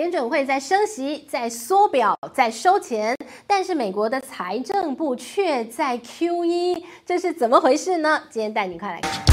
联准会在升息，在缩表，在收钱，但是美国的财政部却在 QE，这是怎么回事呢？今天带你快来看。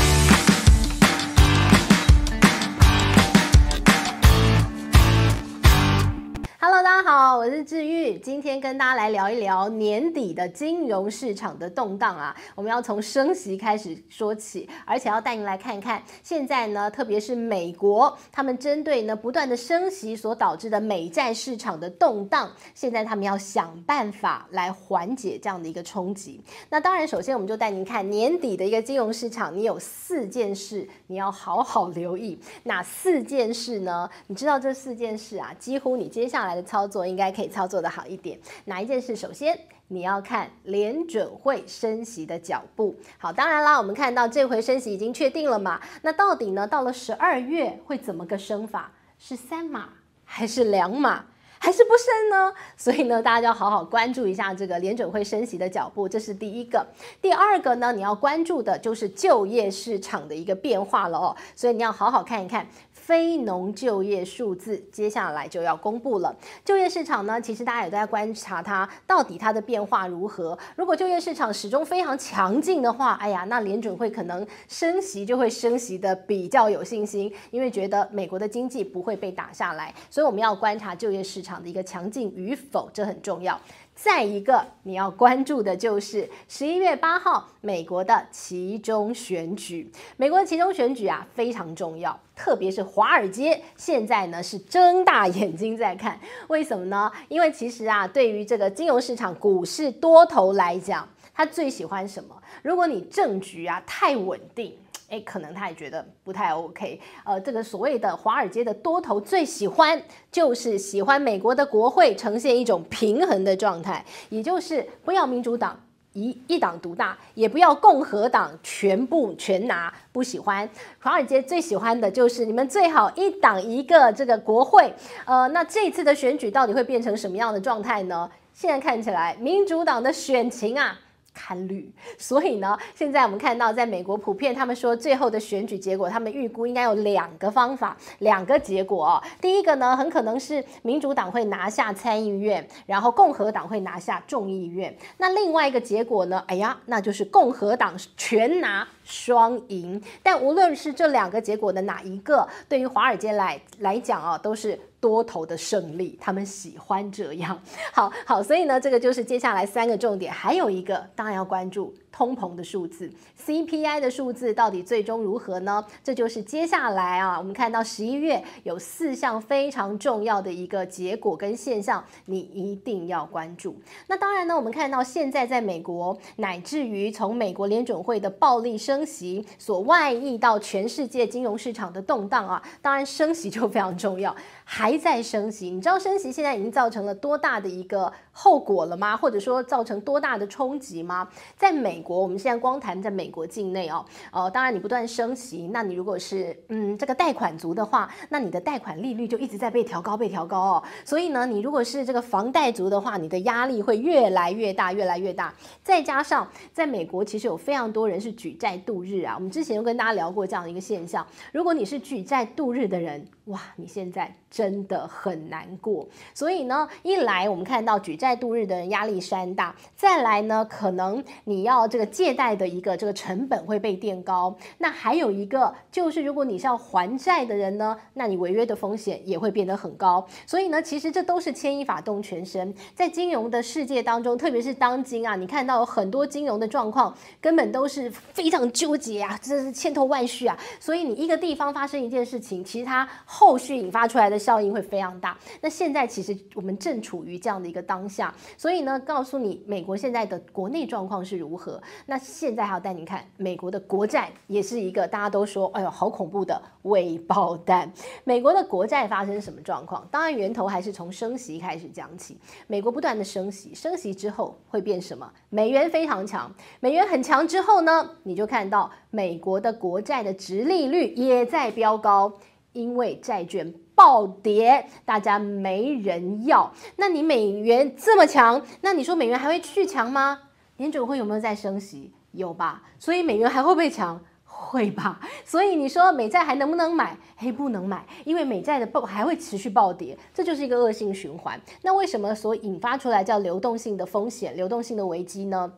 Hello，大家好，我是志玉，今天跟大家来聊一聊年底的金融市场的动荡啊。我们要从升息开始说起，而且要带您来看看现在呢，特别是美国，他们针对呢不断的升息所导致的美债市场的动荡，现在他们要想办法来缓解这样的一个冲击。那当然，首先我们就带您看年底的一个金融市场，你有四件事你要好好留意。哪四件事呢？你知道这四件事啊，几乎你接下来。来的操作应该可以操作的好一点。哪一件事？首先你要看联准会升息的脚步。好，当然啦，我们看到这回升息已经确定了嘛。那到底呢？到了十二月会怎么个升法？是三码还是两码？还是不升呢？所以呢，大家要好好关注一下这个联准会升息的脚步。这是第一个。第二个呢，你要关注的就是就业市场的一个变化了哦。所以你要好好看一看。非农就业数字接下来就要公布了。就业市场呢，其实大家也都在观察它到底它的变化如何。如果就业市场始终非常强劲的话，哎呀，那联准会可能升息就会升息的比较有信心，因为觉得美国的经济不会被打下来。所以我们要观察就业市场的一个强劲与否，这很重要。再一个你要关注的就是十一月八号美国的期中选举。美国的期中选举啊非常重要，特别是华尔街现在呢是睁大眼睛在看。为什么呢？因为其实啊，对于这个金融市场、股市多头来讲，他最喜欢什么？如果你政局啊太稳定。诶，可能他也觉得不太 OK。呃，这个所谓的华尔街的多头最喜欢，就是喜欢美国的国会呈现一种平衡的状态，也就是不要民主党一一党独大，也不要共和党全部全拿。不喜欢华尔街最喜欢的就是你们最好一党一个这个国会。呃，那这次的选举到底会变成什么样的状态呢？现在看起来，民主党的选情啊。看绿，所以呢，现在我们看到，在美国普遍他们说最后的选举结果，他们预估应该有两个方法，两个结果哦。第一个呢，很可能是民主党会拿下参议院，然后共和党会拿下众议院。那另外一个结果呢，哎呀，那就是共和党全拿双赢。但无论是这两个结果的哪一个，对于华尔街来来讲啊，都是。多头的胜利，他们喜欢这样。好好，所以呢，这个就是接下来三个重点，还有一个当然要关注。通膨的数字，CPI 的数字到底最终如何呢？这就是接下来啊，我们看到十一月有四项非常重要的一个结果跟现象，你一定要关注。那当然呢，我们看到现在在美国，乃至于从美国联准会的暴力升息所外溢到全世界金融市场的动荡啊，当然升息就非常重要，还在升息。你知道升息现在已经造成了多大的一个后果了吗？或者说造成多大的冲击吗？在美。国，我们现在光谈在美国境内哦，呃，当然你不断升息，那你如果是嗯这个贷款族的话，那你的贷款利率就一直在被调高，被调高哦。所以呢，你如果是这个房贷族的话，你的压力会越来越大，越来越大。再加上在美国，其实有非常多人是举债度日啊。我们之前有跟大家聊过这样的一个现象，如果你是举债度日的人，哇，你现在真的很难过。所以呢，一来我们看到举债度日的人压力山大，再来呢，可能你要。这个借贷的一个这个成本会被垫高，那还有一个就是，如果你是要还债的人呢，那你违约的风险也会变得很高。所以呢，其实这都是牵一发动全身。在金融的世界当中，特别是当今啊，你看到有很多金融的状况根本都是非常纠结啊，这是千头万绪啊。所以你一个地方发生一件事情，其实它后续引发出来的效应会非常大。那现在其实我们正处于这样的一个当下，所以呢，告诉你美国现在的国内状况是如何。那现在还要带您看美国的国债，也是一个大家都说，哎呦，好恐怖的未爆弹。美国的国债发生什么状况？当然源头还是从升息开始讲起。美国不断的升息，升息之后会变什么？美元非常强，美元很强之后呢，你就看到美国的国债的殖利率也在飙高，因为债券暴跌，大家没人要。那你美元这么强，那你说美元还会继续强吗？联准会有没有在升息？有吧，所以美元还会不会强？会吧？所以你说美债还能不能买？嘿，不能买，因为美债的暴还会持续暴跌，这就是一个恶性循环。那为什么所引发出来叫流动性的风险、流动性的危机呢？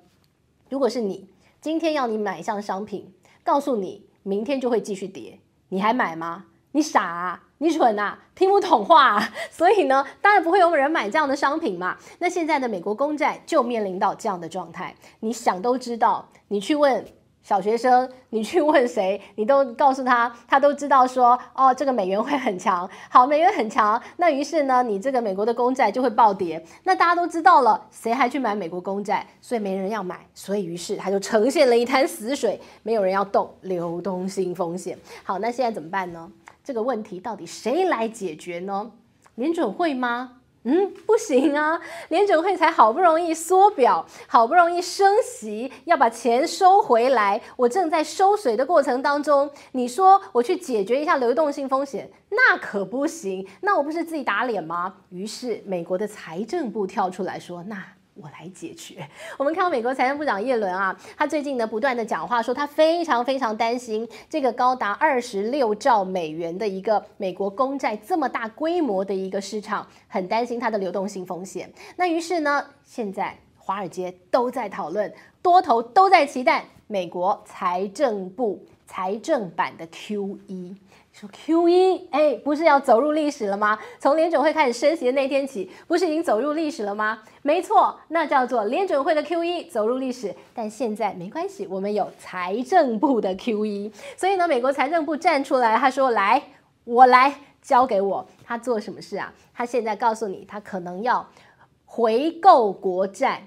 如果是你今天要你买一项商品，告诉你明天就会继续跌，你还买吗？你傻啊？你蠢啊？听不懂话？所以呢，当然不会有人买这样的商品嘛。那现在的美国公债就面临到这样的状态，你想都知道，你去问。小学生，你去问谁，你都告诉他，他都知道说，哦，这个美元会很强，好，美元很强，那于是呢，你这个美国的公债就会暴跌，那大家都知道了，谁还去买美国公债？所以没人要买，所以于是他就呈现了一滩死水，没有人要动，流动性风险。好，那现在怎么办呢？这个问题到底谁来解决呢？联准会吗？嗯，不行啊！联准会才好不容易缩表，好不容易升息，要把钱收回来。我正在收水的过程当中，你说我去解决一下流动性风险，那可不行。那我不是自己打脸吗？于是美国的财政部跳出来说：“那。”我来解决。我们看到美国财政部长耶伦啊，他最近呢不断的讲话，说他非常非常担心这个高达二十六兆美元的一个美国公债这么大规模的一个市场，很担心它的流动性风险。那于是呢，现在华尔街都在讨论，多头都在期待美国财政部财政版的 QE。说 QE，哎，不是要走入历史了吗？从联准会开始升息的那天起，不是已经走入历史了吗？没错，那叫做联准会的 QE 走入历史。但现在没关系，我们有财政部的 QE，所以呢，美国财政部站出来，他说：“来，我来，交给我。”他做什么事啊？他现在告诉你，他可能要回购国债。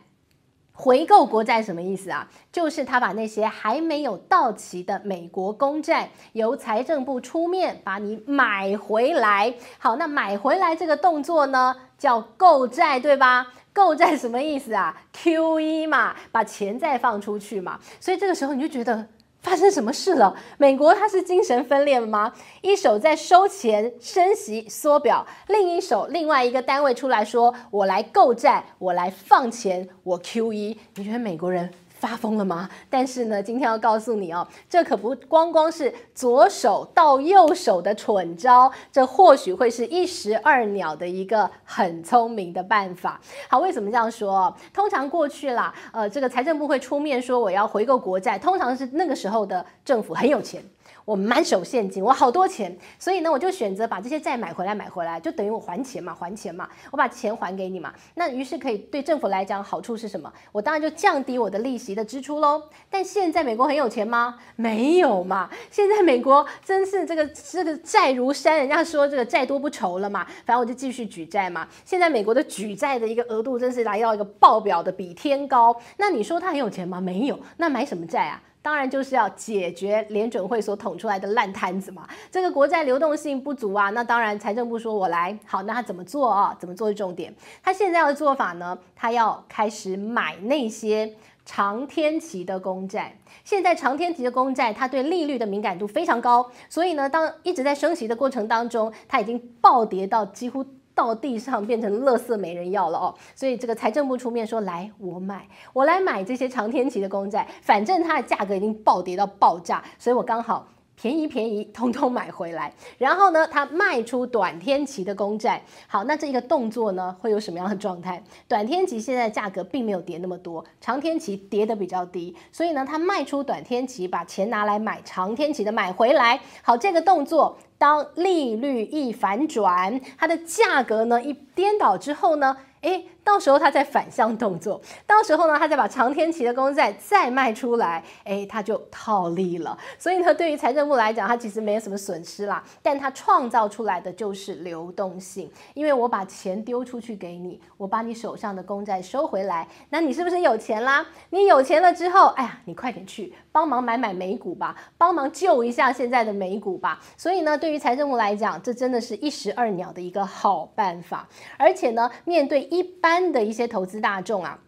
回购国债什么意思啊？就是他把那些还没有到期的美国公债，由财政部出面把你买回来。好，那买回来这个动作呢，叫购债，对吧？购债什么意思啊？QE 嘛，把钱再放出去嘛。所以这个时候你就觉得。发生什么事了？美国它是精神分裂了吗？一手在收钱、升息、缩表，另一手另外一个单位出来说：“我来购债，我来放钱，我 QE。”你觉得美国人？发疯了吗？但是呢，今天要告诉你哦，这可不光光是左手到右手的蠢招，这或许会是一石二鸟的一个很聪明的办法。好，为什么这样说？通常过去啦，呃，这个财政部会出面说我要回购国债，通常是那个时候的政府很有钱。我满手现金，我好多钱，所以呢，我就选择把这些债买回来，买回来就等于我还钱嘛，还钱嘛，我把钱还给你嘛。那于是可以对政府来讲好处是什么？我当然就降低我的利息的支出喽。但现在美国很有钱吗？没有嘛。现在美国真是这个这个债如山，人家说这个债多不愁了嘛。反正我就继续举债嘛。现在美国的举债的一个额度真是来到一个爆表的比天高。那你说他很有钱吗？没有。那买什么债啊？当然就是要解决联准会所捅出来的烂摊子嘛，这个国债流动性不足啊，那当然财政部说我来，好，那他怎么做啊？怎么做是重点。他现在的做法呢，他要开始买那些长天期的公债。现在长天期的公债，它对利率的敏感度非常高，所以呢，当一直在升息的过程当中，它已经暴跌到几乎。到地上变成垃圾没人要了哦，所以这个财政部出面说，来我买，我来买这些长天期的公债，反正它的价格已经暴跌到爆炸，所以我刚好。便宜便宜，通通买回来。然后呢，他卖出短天期的公债。好，那这一个动作呢，会有什么样的状态？短天期现在价格并没有跌那么多，长天期跌得比较低，所以呢，他卖出短天期，把钱拿来买长天期的买回来。好，这个动作，当利率一反转，它的价格呢一颠倒之后呢，诶。到时候他再反向动作，到时候呢，他再把长天期的公债再卖出来，哎，他就套利了。所以呢，对于财政部来讲，他其实没有什么损失啦，但他创造出来的就是流动性，因为我把钱丢出去给你，我把你手上的公债收回来，那你是不是有钱啦？你有钱了之后，哎呀，你快点去帮忙买买美股吧，帮忙救一下现在的美股吧。所以呢，对于财政部来讲，这真的是一石二鸟的一个好办法，而且呢，面对一般。般的一些投资大众啊，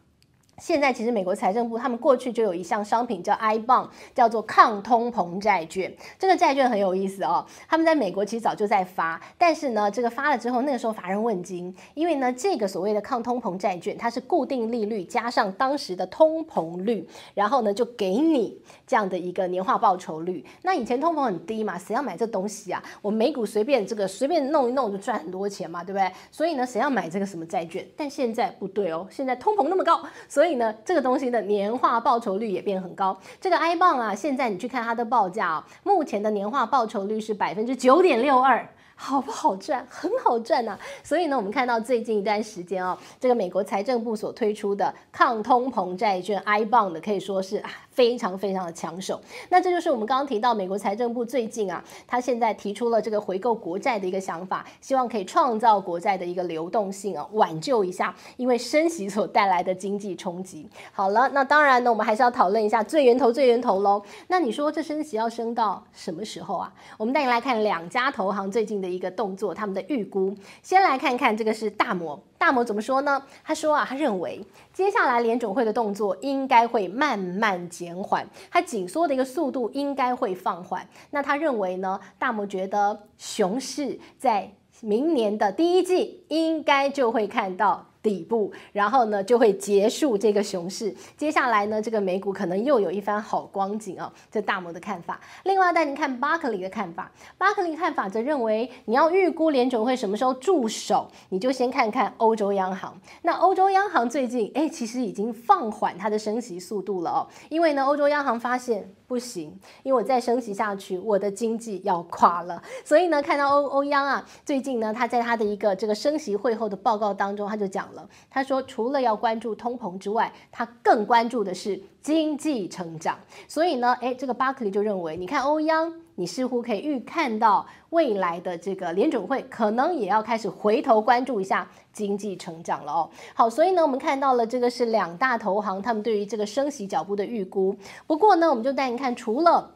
现在其实美国财政部他们过去就有一项商品叫 I bond，叫做抗通膨债券。这个债券很有意思哦，他们在美国其实早就在发，但是呢，这个发了之后，那个时候乏人问津，因为呢，这个所谓的抗通膨债券，它是固定利率加上当时的通膨率，然后呢就给你这样的一个年化报酬率。那以前通膨很低嘛，谁要买这东西啊？我美股随便这个随便弄一弄就赚很多钱嘛，对不对？所以呢，谁要买这个什么债券？但现在不对哦，现在通膨那么高，所以。所以呢，这个东西的年化报酬率也变很高。这个 I bond 啊，现在你去看它的报价啊，目前的年化报酬率是百分之九点六二。好不好赚？很好赚呐、所以呢，我们看到最近一段时间哦，这个美国财政部所推出的抗通膨债券 I bond 可以说是啊非常非常的抢手。那这就是我们刚刚提到美国财政部最近啊，他现在提出了这个回购国债的一个想法，希望可以创造国债的一个流动性啊，挽救一下因为升息所带来的经济冲击。好了，那当然呢，我们还是要讨论一下最源头最源头喽。那你说这升息要升到什么时候啊？我们带你来看两家投行最近的一个动作，他们的预估，先来看看这个是大摩，大摩怎么说呢？他说啊，他认为接下来联总会的动作应该会慢慢减缓，它紧缩的一个速度应该会放缓。那他认为呢，大摩觉得熊市在明年的第一季应该就会看到。底部，然后呢就会结束这个熊市。接下来呢，这个美股可能又有一番好光景啊、哦。这大摩的看法。另外带您看巴克利的看法。巴克利看法则认为，你要预估联准会什么时候驻守，你就先看看欧洲央行。那欧洲央行最近哎，其实已经放缓它的升息速度了哦。因为呢，欧洲央行发现不行，因为我再升息下去，我的经济要垮了。所以呢，看到欧欧央啊，最近呢，他在他的一个这个升息会后的报告当中，他就讲。他说，除了要关注通膨之外，他更关注的是经济成长。所以呢，诶，这个巴克利就认为，你看欧央，你似乎可以预看到未来的这个联准会可能也要开始回头关注一下经济成长了哦。好，所以呢，我们看到了这个是两大投行他们对于这个升息脚步的预估。不过呢，我们就带你看，除了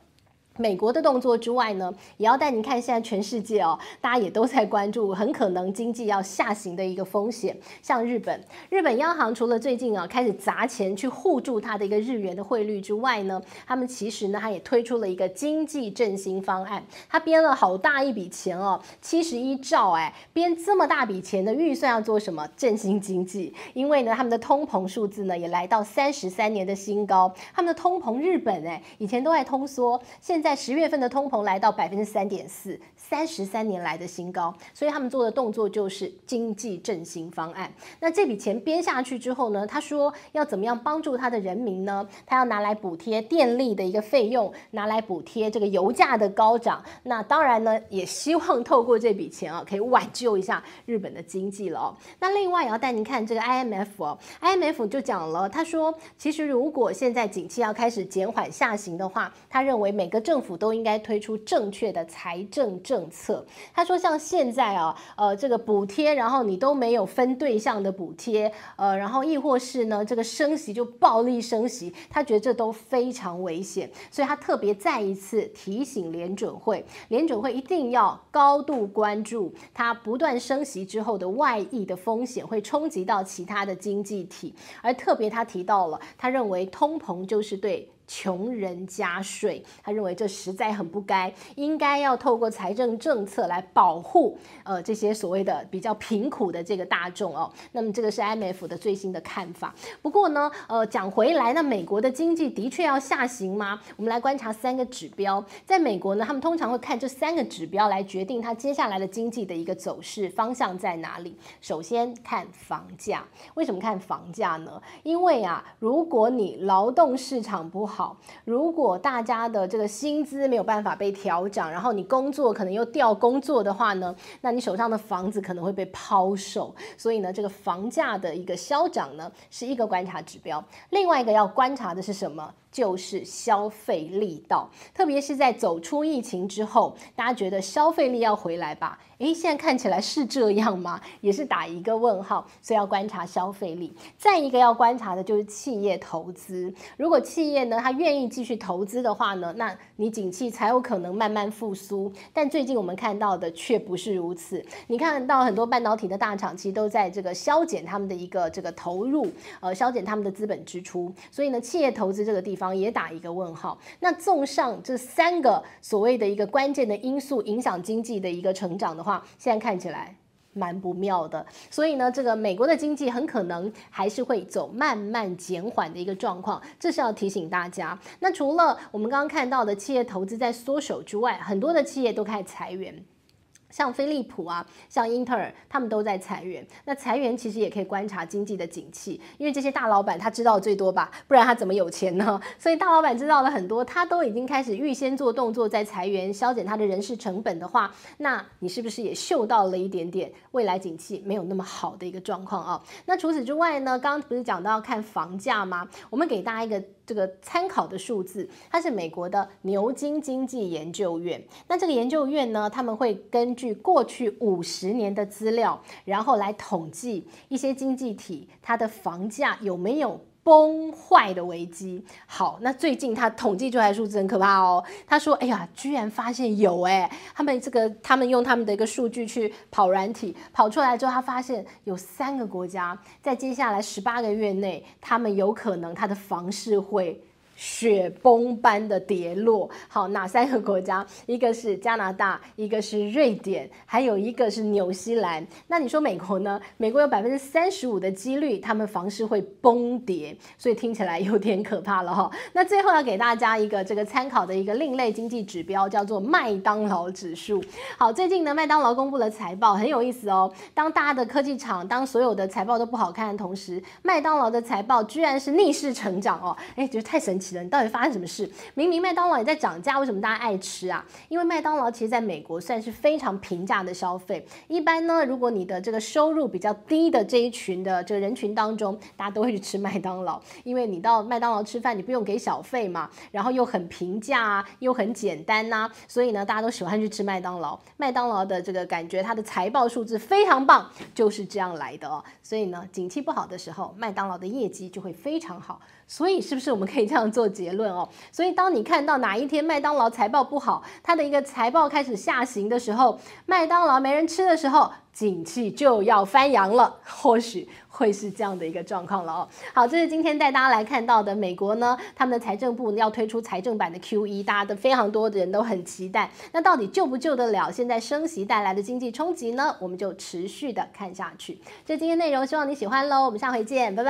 美国的动作之外呢，也要带您看现在全世界哦，大家也都在关注很可能经济要下行的一个风险。像日本，日本央行除了最近啊开始砸钱去护住它的一个日元的汇率之外呢，他们其实呢，它也推出了一个经济振兴方案，它编了好大一笔钱哦，七十一兆哎，编这么大笔钱的预算要做什么？振兴经济，因为呢，他们的通膨数字呢也来到三十三年的新高，他们的通膨日本哎，以前都在通缩，现在。在十月份的通膨来到百分之三点四，三十三年来的新高，所以他们做的动作就是经济振兴方案。那这笔钱编下去之后呢，他说要怎么样帮助他的人民呢？他要拿来补贴电力的一个费用，拿来补贴这个油价的高涨。那当然呢，也希望透过这笔钱啊，可以挽救一下日本的经济了哦。那另外也要带您看这个 IMF 哦，IMF 就讲了，他说其实如果现在景气要开始减缓下行的话，他认为每个政政府都应该推出正确的财政政策。他说，像现在啊，呃，这个补贴，然后你都没有分对象的补贴，呃，然后亦或是呢，这个升息就暴力升息，他觉得这都非常危险，所以他特别再一次提醒联准会，联准会一定要高度关注它不断升息之后的外溢的风险会冲击到其他的经济体，而特别他提到了，他认为通膨就是对。穷人加税，他认为这实在很不该，应该要透过财政政策来保护呃这些所谓的比较贫苦的这个大众哦。那么这个是 IMF 的最新的看法。不过呢，呃讲回来，那美国的经济的确要下行吗？我们来观察三个指标，在美国呢，他们通常会看这三个指标来决定它接下来的经济的一个走势方向在哪里。首先看房价，为什么看房价呢？因为啊，如果你劳动市场不好，好，如果大家的这个薪资没有办法被调涨，然后你工作可能又调工作的话呢，那你手上的房子可能会被抛售。所以呢，这个房价的一个消涨呢，是一个观察指标。另外一个要观察的是什么？就是消费力道，特别是在走出疫情之后，大家觉得消费力要回来吧？诶，现在看起来是这样吗？也是打一个问号，所以要观察消费力。再一个要观察的就是企业投资，如果企业呢，他愿意继续投资的话呢，那你景气才有可能慢慢复苏。但最近我们看到的却不是如此。你看到很多半导体的大厂其实都在这个削减他们的一个这个投入，呃，削减他们的资本支出。所以呢，企业投资这个地方也打一个问号。那综上这三个所谓的一个关键的因素影响经济的一个成长的话，现在看起来。蛮不妙的，所以呢，这个美国的经济很可能还是会走慢慢减缓的一个状况，这是要提醒大家。那除了我们刚刚看到的企业投资在缩手之外，很多的企业都开始裁员。像飞利浦啊，像英特尔，他们都在裁员。那裁员其实也可以观察经济的景气，因为这些大老板他知道最多吧，不然他怎么有钱呢？所以大老板知道了很多，他都已经开始预先做动作，在裁员、削减他的人事成本的话，那你是不是也嗅到了一点点未来景气没有那么好的一个状况啊？那除此之外呢，刚刚不是讲到看房价吗？我们给大家一个。这个参考的数字，它是美国的牛津经济研究院。那这个研究院呢，他们会根据过去五十年的资料，然后来统计一些经济体它的房价有没有。崩坏的危机。好，那最近他统计出来数字很可怕哦。他说：“哎呀，居然发现有哎，他们这个他们用他们的一个数据去跑软体，跑出来之后，他发现有三个国家在接下来十八个月内，他们有可能他的房市会。”雪崩般的跌落，好，哪三个国家？一个是加拿大，一个是瑞典，还有一个是纽西兰。那你说美国呢？美国有百分之三十五的几率，他们房市会崩跌，所以听起来有点可怕了哈。那最后要给大家一个这个参考的一个另类经济指标，叫做麦当劳指数。好，最近呢，麦当劳公布了财报，很有意思哦。当大家的科技厂，当所有的财报都不好看的同时，麦当劳的财报居然是逆势成长哦，哎，觉得太神奇。你到底发生什么事？明明麦当劳也在涨价，为什么大家爱吃啊？因为麦当劳其实在美国算是非常平价的消费。一般呢，如果你的这个收入比较低的这一群的这个人群当中，大家都会去吃麦当劳，因为你到麦当劳吃饭，你不用给小费嘛，然后又很平价啊，又很简单呐、所以呢，大家都喜欢去吃麦当劳。麦当劳的这个感觉，它的财报数字非常棒，就是这样来的哦。所以呢，景气不好的时候，麦当劳的业绩就会非常好。所以是不是我们可以这样做结论哦？所以当你看到哪一天麦当劳财报不好，它的一个财报开始下行的时候，麦当劳没人吃的时候，景气就要翻扬了，或许会是这样的一个状况了哦。好，这是今天带大家来看到的美国呢，他们的财政部要推出财政版的 QE，大家的非常多的人都很期待。那到底救不救得了现在升息带来的经济冲击呢？我们就持续的看下去。这今天内容希望你喜欢喽，我们下回见，拜拜。